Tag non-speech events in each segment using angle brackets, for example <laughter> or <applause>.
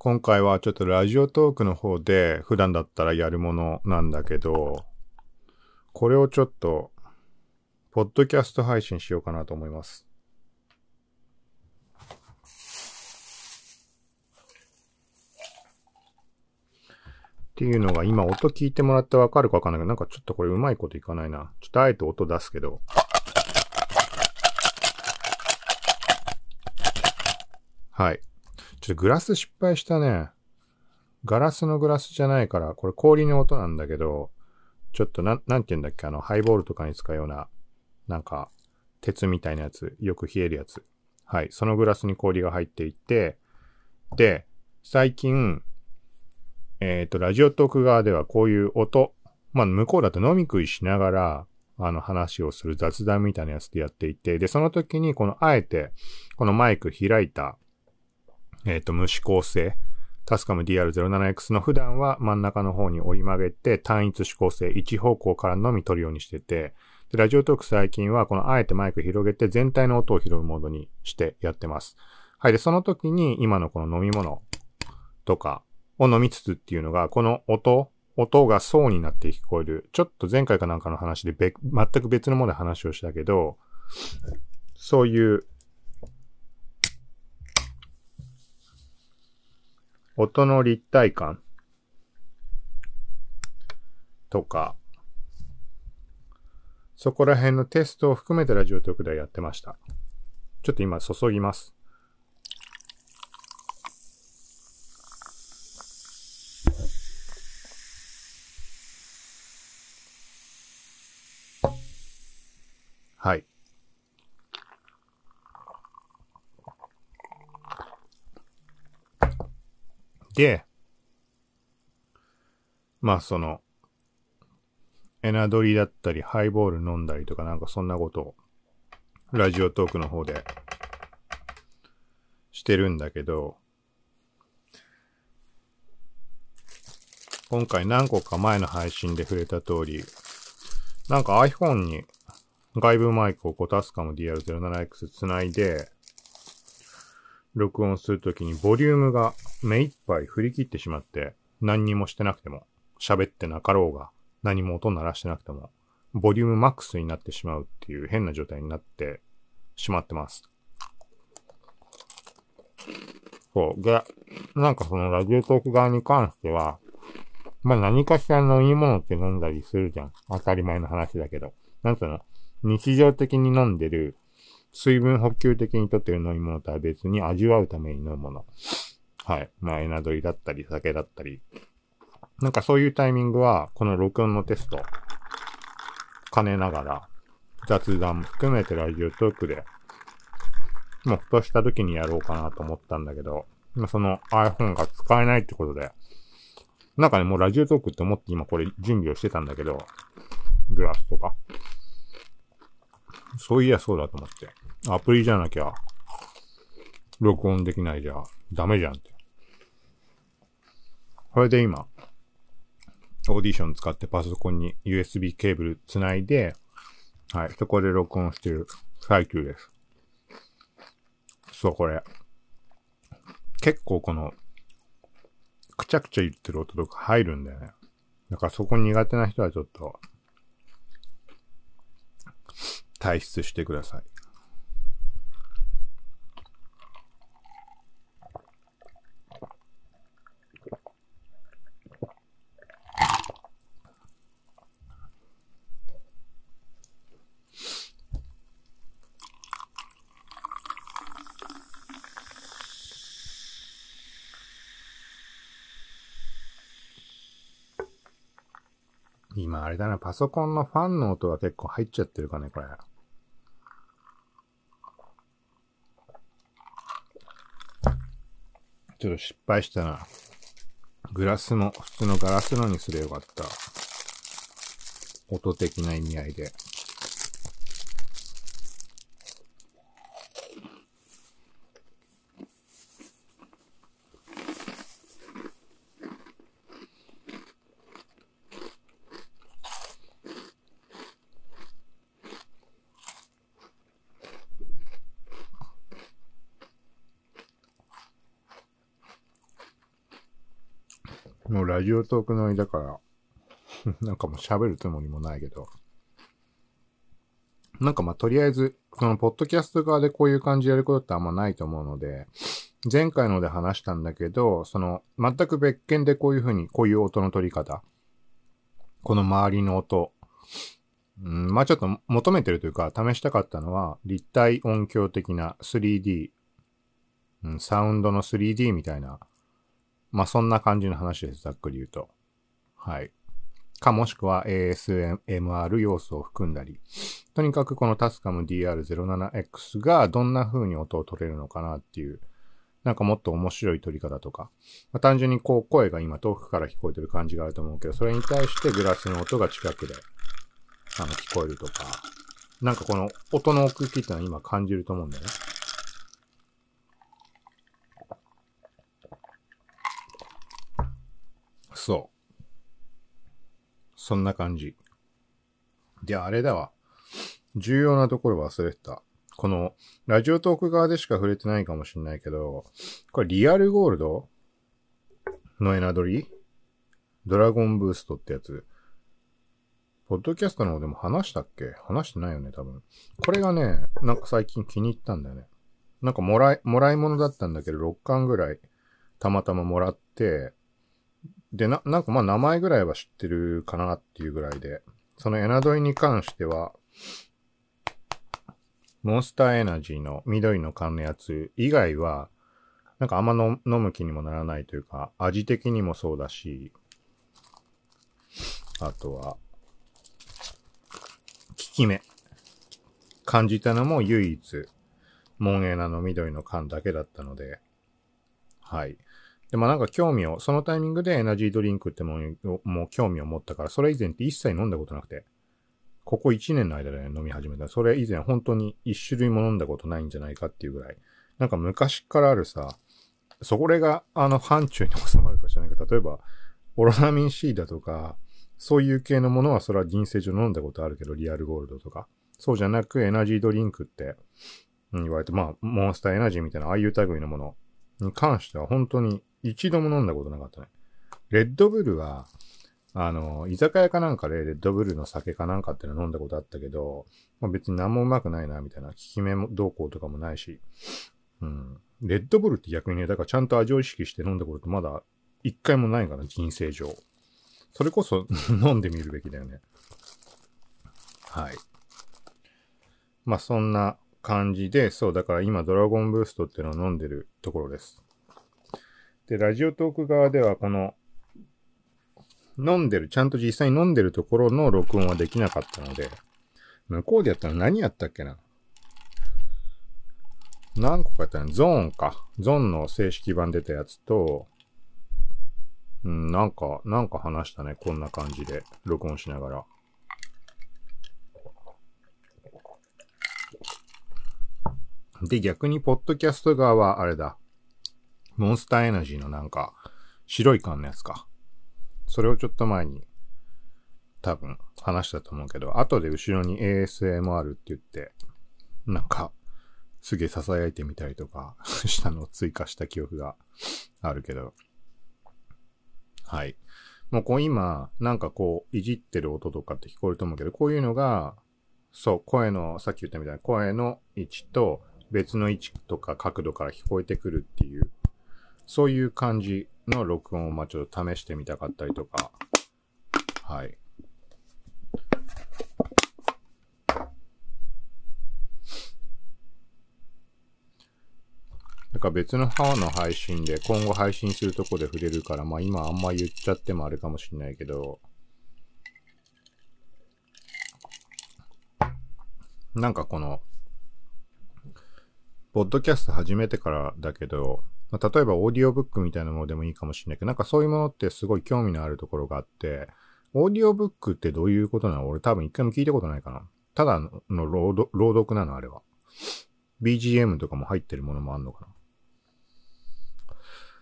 今回はちょっとラジオトークの方で普段だったらやるものなんだけど、これをちょっと、ポッドキャスト配信しようかなと思います。っていうのが今音聞いてもらってわかるかわかんないけど、なんかちょっとこれうまいこといかないな。ちょっとあえて音出すけど。はい。ちょっとグラス失敗したね。ガラスのグラスじゃないから、これ氷の音なんだけど、ちょっとなん、なんて言うんだっけ、あの、ハイボールとかに使うような、なんか、鉄みたいなやつ、よく冷えるやつ。はい。そのグラスに氷が入っていて、で、最近、えっ、ー、と、ラジオトーク側ではこういう音、まあ、向こうだと飲み食いしながら、あの話をする雑談みたいなやつでやっていて、で、その時にこのあえて、このマイク開いた、えっ、ー、と、無指向性、タスカム DR07X の普段は真ん中の方に折り曲げて単一指向性、一方向からのみ取るようにしてて、で、ラジオトーク最近はこのあえてマイク広げて全体の音を拾うモードにしてやってます。はい。で、その時に今のこの飲み物とかを飲みつつっていうのが、この音、音が層になって聞こえる。ちょっと前回かなんかの話で全く別のもので話をしたけど、そういう音の立体感とか、そこら辺のテストを含めてラジオトークでやってました。ちょっと今注ぎます。はい。で、まあその、エナドリだったり、ハイボール飲んだりとかなんかそんなことを、ラジオトークの方で、してるんだけど、今回何個か前の配信で触れた通り、なんか iPhone に外部マイクをコタスカム DR07X つないで、録音するときにボリュームが目いっぱい振り切ってしまって、何にもしてなくても、喋ってなかろうが、何も音鳴らしてなくても、ボリュームマックスになってしまうっていう変な状態になってしまってます。そう。で、なんかそのラジオトーク側に関しては、まあ何かしら飲み物って飲んだりするじゃん。当たり前の話だけど。なんつうの？日常的に飲んでる水分補給的にとってる飲み物とは別に味わうために飲むもの。はい。まあ、エナドリだったり、酒だったり。なんかそういうタイミングは、この録音のテスト、兼ねながら、雑談も含めてラジオトークで、もうふとした時にやろうかなと思ったんだけど、まあ、その iPhone が使えないってことで、なんかね、もうラジオトークって思って今これ準備をしてたんだけど、グラスとか。そういやそうだと思って。アプリじゃなきゃ、録音できないじゃダメじゃんって。これで今、オーディション使ってパソコンに USB ケーブルつないで、はい、そこで録音してる最中です。そう、これ。結構この、くちゃくちゃ言ってる音とか入るんだよね。だからそこ苦手な人はちょっと、退出してください。今あれだな、パソコンのファンの音が結構入っちゃってるかね、これ。ちょっと失敗したな。グラスの、普通のガラスのにすればよかった。音的な意味合いで。もうラジオトーク乗りだから、<laughs> なんかもう喋るつもりもないけど。なんかまあとりあえず、このポッドキャスト側でこういう感じでやることってあんまないと思うので、前回ので話したんだけど、その全く別件でこういう風に、こういう音の取り方。この周りの音。うん、まあちょっと求めてるというか、試したかったのは、立体音響的な 3D、うん、サウンドの 3D みたいな、まあそんな感じの話です、ざっくり言うと。はい。かもしくは ASMR 要素を含んだり、とにかくこのタスカム DR07X がどんな風に音を取れるのかなっていう、なんかもっと面白い取り方とか、まあ、単純にこう声が今遠くから聞こえてる感じがあると思うけど、それに対してグラスの音が近くで、あの、聞こえるとか、なんかこの音の奥行きってのは今感じると思うんだよね。そう。そんな感じ。で、あれだわ。重要なところ忘れてた。この、ラジオトーク側でしか触れてないかもしれないけど、これリアルゴールド？のエナドリ？ドラゴンブーストってやつ。ポッドキャストの方でも話したっけ？話してないよね、多分。これがね、なんか最近気に入ったんだよね。なんかもらい、もらい物だったんだけど、6巻ぐらいたまたまもらって、で、な、なんかまあ名前ぐらいは知ってるかなっていうぐらいで、そのエナドイに関しては、モンスターエナジーの緑の缶のやつ以外は、なんかあんま飲む気にもならないというか、味的にもそうだし、あとは、効き目。感じたのも唯一、モンエナの緑の缶だけだったので、はい。で、まあなんか興味を、そのタイミングでエナジードリンクってものもう興味を持ったから、それ以前って一切飲んだことなくて、ここ1年の間で、ね、飲み始めた。それ以前本当に一種類も飲んだことないんじゃないかっていうぐらい。なんか昔からあるさ、そこれがあの範疇に収まるか知らないけど、例えば、オロナミン C だとか、そういう系のものはそれは人生上飲んだことあるけど、リアルゴールドとか。そうじゃなくエナジードリンクって、言われて、まあ、モンスターエナジーみたいな、ああいう類のものに関しては本当に一度も飲んだことなかったね。レッドブルは、あの、居酒屋かなんかでレッドブルの酒かなんかっていうの飲んだことあったけど、まあ、別に何もうまくないな、みたいな、効き目もどうこうとかもないし、うん。レッドブルって逆にね、だからちゃんと味を意識して飲んだことってまだ一回もないから、人生上。それこそ <laughs> 飲んでみるべきだよね。はい。まあそんな感じで、そう、だから今ドラゴンブーストってのを飲んでるところです。で、ラジオトーク側ではこの、飲んでる、ちゃんと実際に飲んでるところの録音はできなかったので、向こうでやったの何やったっけな？何個かやったの？ゾーンか。ゾーンの正式版出たやつと、うん、なんか、なんか話したね。こんな感じで、録音しながら。で、逆に、ポッドキャスト側は、あれだ。モンスターエナジーのなんか、白い缶のやつか。それをちょっと前に、多分、話したと思うけど、後で後ろに ASMR って言って、なんか、すげえ囁いてみたりとか <laughs> したのを追加した記憶があるけど。はい。もうこう今、なんかこう、いじってる音とかって聞こえると思うけど、こういうのが、そう、声の、さっき言ったみたいな声の位置と別の位置とか角度から聞こえてくるっていう、そういう感じの録音をまあちょっと試してみたかったりとか、はい。だか別の方の配信で今後配信するとこで触れるから、まあ今あんま言っちゃってもあれかもしれないけど、なんかこの、ポッドキャスト始めてからだけど、まあ例えばオーディオブックみたいなものでもいいかもしれないけど、なんかそういうものってすごい興味のあるところがあって、オーディオブックってどういうことなの？俺多分一回も聞いたことないかな。ただの朗読朗読なのあれは。BGM とかも入ってるものもあんのかな。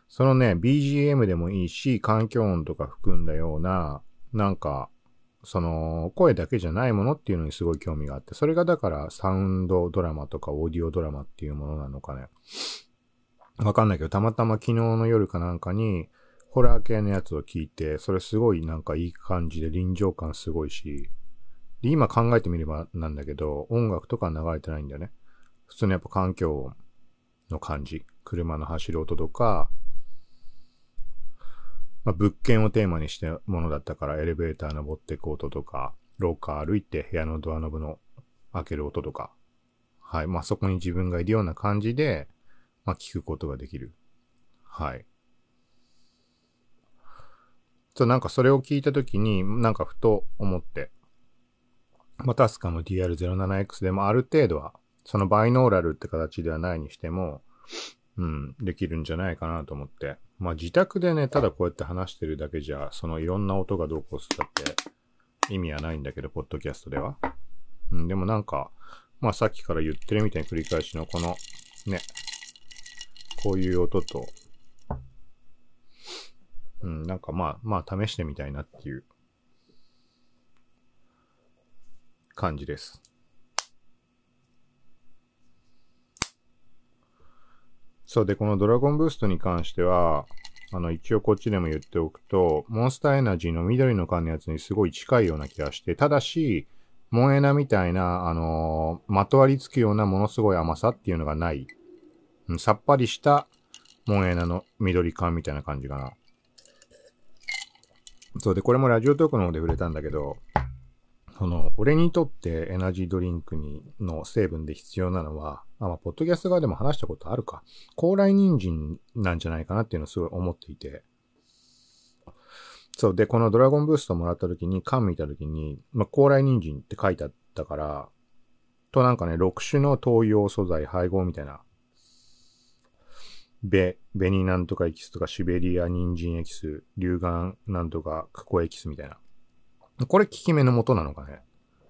そのね、BGM でもいいし、環境音とか含んだような、なんか、その、声だけじゃないものっていうのにすごい興味があって、それがだからサウンドドラマとかオーディオドラマっていうものなのかね。わかんないけど、たまたま昨日の夜かなんかに、ホラー系のやつを聞いて、それすごいなんかいい感じで臨場感すごいし、で今考えてみればなんだけど、音楽とか流れてないんだよね。普通のやっぱ環境の感じ。車の走る音とか、まあ、物件をテーマにしたものだったから、エレベーター登っていく音とか、廊下歩いて部屋のドアノブの開ける音とか、はい。まあ、そこに自分がいるような感じで、まあ、聞くことができる。はい。そう、なんかそれを聞いたときに、なんかふと思って、まあ、タスカの DR07X でもある程度は、そのバイノーラルって形ではないにしても、うん、できるんじゃないかなと思って。まあ自宅でね、ただこうやって話してるだけじゃ、そのいろんな音がどうこうしたって意味はないんだけど、ポッドキャストでは。うん、でもなんか、まあさっきから言ってるみたいに繰り返しのこの、ね、こういう音と、うん、なんかまあ、まあ試してみたいなっていう感じです。そうで、このドラゴンブーストに関しては、あの、一応こっちでも言っておくと、モンスターエナジーの緑の缶のやつにすごい近いような気がして、ただし、モンエナみたいな、あのー、まとわりつくようなものすごい甘さっていうのがない。うん、さっぱりしたモンエナの緑缶みたいな感じかな。そうで、これもラジオトークの方で触れたんだけど、その、俺にとってエナジードリンクに、の成分で必要なのは、あ、まあ、ポッドキャスト側でも話したことあるか。高麗人参なんじゃないかなっていうのをすごい思っていて。そう。で、このドラゴンブーストもらった時に、缶見た時に、まあ、高麗人参って書いてあったから、となんかね、6種の糖用素材配合みたいな。ベ、ベニなんとかエキスとかシベリア人参エキス、硫岩なんとかクコエキスみたいな。これ効き目の元なのかね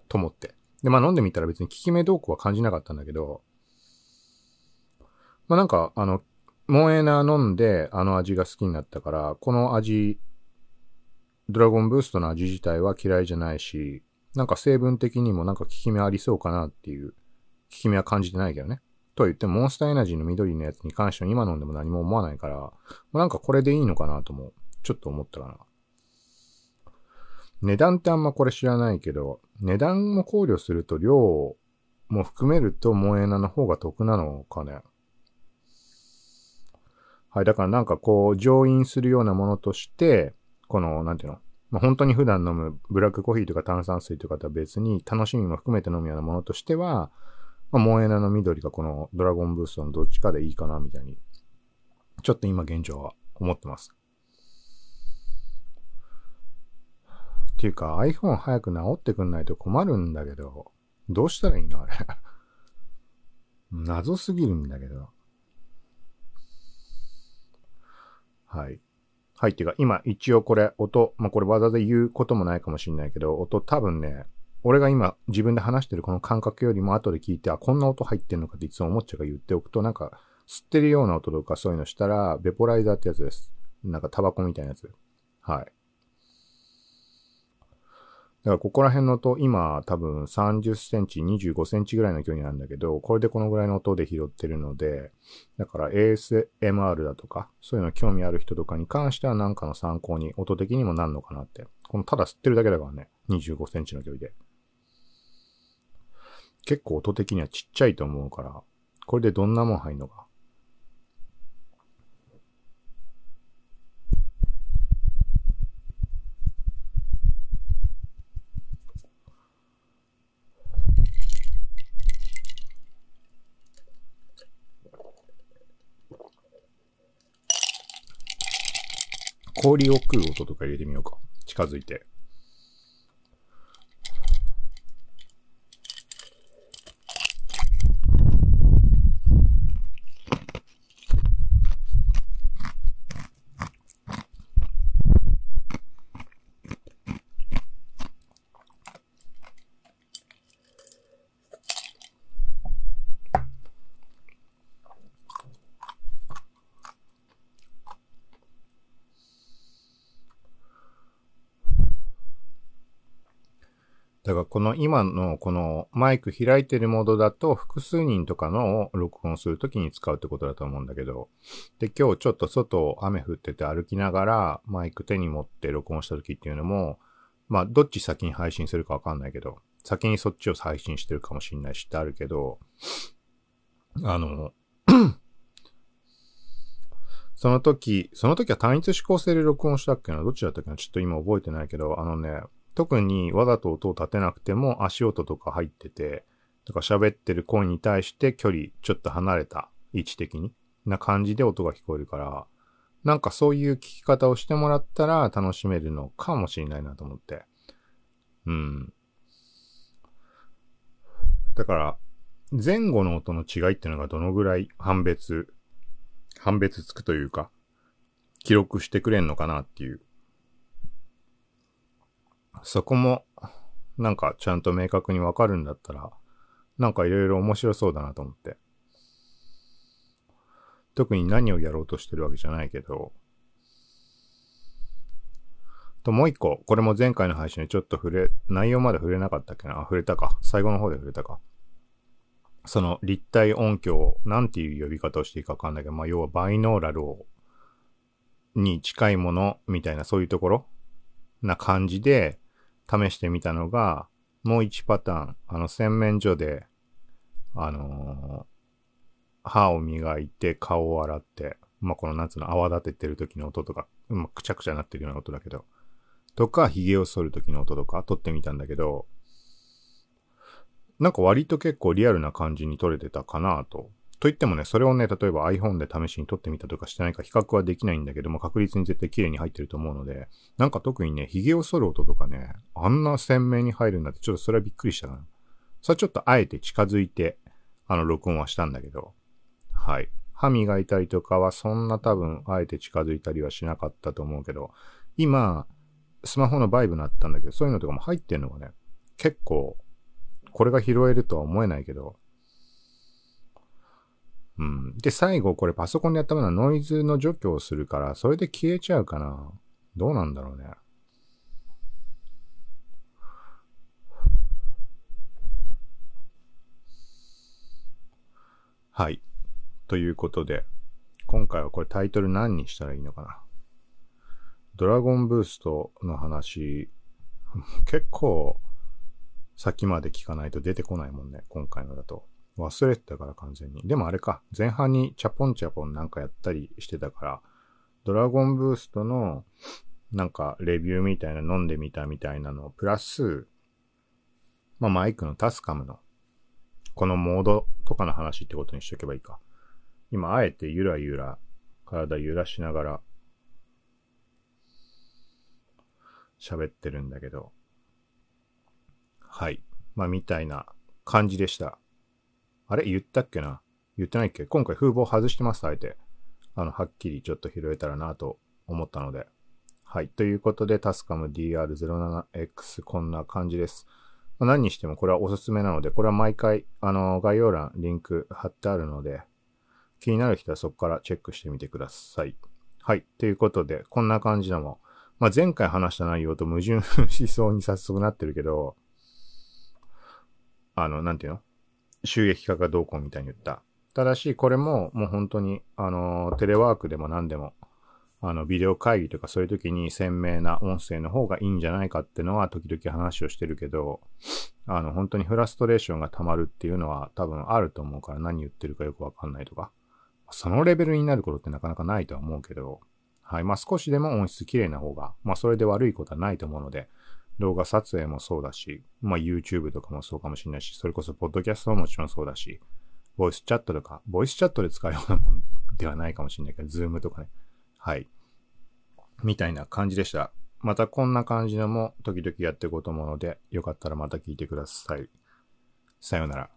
と思って。で、まあ飲んでみたら別に効き目どうこは感じなかったんだけど、まあなんか、あの、モンエナ飲んであの味が好きになったから、この味、ドラゴンブーストの味自体は嫌いじゃないし、なんか成分的にもなんか効き目ありそうかなっていう、効き目は感じてないけどね。とは言っても、モンスターエナジーの緑のやつに関しては今飲んでも何も思わないから、もうなんかこれでいいのかなとも、ちょっと思ったかな。値段ってあんまこれ知らないけど、値段も考慮すると量も含めるとモエナの方が得なのかね。はい。だからなんかこう、乗飲するようなものとして、この、なんていうの、まあ、本当に普段飲むブラックコーヒーとか炭酸水とかとは別に楽しみも含めて飲むようなものとしては、まあ、モエナの緑かこのドラゴンブーストのどっちかでいいかなみたいに、ちょっと今現状は思ってます。っていうか iPhone 早く直ってくんないと困るんだけど、どうしたらいいのあれ？<laughs> 謎すぎるんだけど。はい。はい、っていうか、今一応これ音、まあ、これわざわざ言うこともないかもしんないけど、音多分ね、俺が今自分で話してるこの感覚よりも後で聞いて、あ、こんな音入ってんのかっていつも思っちゃうから言っておくと、なんか、吸ってるような音とかそういうのしたら、ベポライザーってやつです。なんかタバコみたいなやつ。はい。だからここら辺の音、今多分30センチ、25センチぐらいの距離なんだけど、これでこのぐらいの音で拾ってるので、だから ASMR だとか、そういうの興味ある人とかに関してはなんかの参考に音的にもなんのかなって。このただ吸ってるだけだからね、25センチの距離で。結構音的にはちっちゃいと思うから、これでどんなもん入んのか。氷を食う音とか入れてみようか。近づいて。だからこの今のこのマイク開いてるモードだと複数人とかのを録音するときに使うってことだと思うんだけど、で、今日ちょっと外雨降ってて歩きながらマイク手に持って録音したときっていうのも、まあどっち先に配信するかわかんないけど、先にそっちを配信してるかもしんないしってあるけど、あの、<clears throat> その時、その時は単一指向性で録音したっけな？どっちだったっけな？ちょっと今覚えてないけど、あのね、特にわざと音を立てなくても足音とか入ってて、とか喋ってる声に対して距離ちょっと離れた位置的にな感じで音が聞こえるから、なんかそういう聞き方をしてもらったら楽しめるのかもしれないなと思って。うん。だから、前後の音の違いっていうのがどのぐらい判別、判別つくというか、記録してくれんのかなっていうそこも、なんかちゃんと明確にわかるんだったら、なんかいろいろ面白そうだなと思って。特に何をやろうとしてるわけじゃないけど、と、もう一個、これも前回の配信でちょっと触れ、内容まで触れなかったっけな？あ、触れたか。最後の方で触れたか。その立体音響、なんていう呼び方をしていいかわかんないけど、まあ、要はバイノーラルを、に近いものみたいなそういうところな感じで、試してみたのが、もう1パターン、あの洗面所で、あのー、歯を磨いて顔を洗って、まあ、このなんつうの泡立ててる時の音とか、まあ、くちゃくちゃなってるような音だけど、とか、髭を剃る時の音とか撮ってみたんだけど、なんか割と結構リアルな感じに撮れてたかなとと言ってもね、それをね、例えば iPhone で試しに撮ってみたとかしてないか比較はできないんだけども、確率に絶対綺麗に入ってると思うので、なんか特にね、髭を剃る音とかね、あんな鮮明に入るんだって、ちょっとそれはびっくりしたな。それちょっとあえて近づいて、あの、録音はしたんだけど、はい。歯磨いたりとかはそんな多分、あえて近づいたりはしなかったと思うけど、今、スマホのバイブになったんだけど、そういうのとかも入ってんのがね、結構、これが拾えるとは思えないけど、うん。で、最後、これパソコンでやったものはノイズの除去をするから、それで消えちゃうかな。どうなんだろうね。はい。ということで、今回はこれタイトル何にしたらいいのかな。ドラゴンブーストの話、<laughs> 結構先まで聞かないと出てこないもんね、今回のだと。忘れてたから完全に。でもあれか、前半にチャポンチャポンなんかやったりしてたから、ドラゴンブーストのなんかレビューみたいな飲んでみたみたいなのプラス、まあマイクのタスカムのこのモードとかの話ってことにしとけばいいか。今あえてゆらゆら体揺らしながら喋ってるんだけど、はい。まあみたいな感じでした。あれ？言ったっけな？言ってないっけ？今回風貌外してます、あえて。あの、はっきりちょっと拾えたらなと思ったので。はい。ということで、タスカム DR07X こんな感じです。まあ、何にしてもこれはおすすめなので、これは毎回、あの、概要欄、リンク貼ってあるので、気になる人はそこからチェックしてみてください。はい。ということで、こんな感じのも、まあ、前回話した内容と矛盾しそうに早速なってるけど、あの、なんていうの？収益化がどうこうみたいに言った。ただし、これももう本当に、あの、テレワークでも何でも、あの、ビデオ会議とかそういう時に鮮明な音声の方がいいんじゃないかってのは時々話をしてるけど、あの、本当にフラストレーションが溜まるっていうのは多分あると思うから何言ってるかよくわかんないとか、そのレベルになることってなかなかないとは思うけど、はい。まあ、少しでも音質綺麗な方が、まあ、それで悪いことはないと思うので、動画撮影もそうだし、まあ YouTube とかもそうかもしれないし、それこそポッドキャストももちろんそうだし、ボイスチャットとか、ボイスチャットで使うようなもんではないかもしれないけど、ズームとかね。はい。みたいな感じでした。またこんな感じのも時々やっていこうと思うので、よかったらまた聞いてください。さようなら。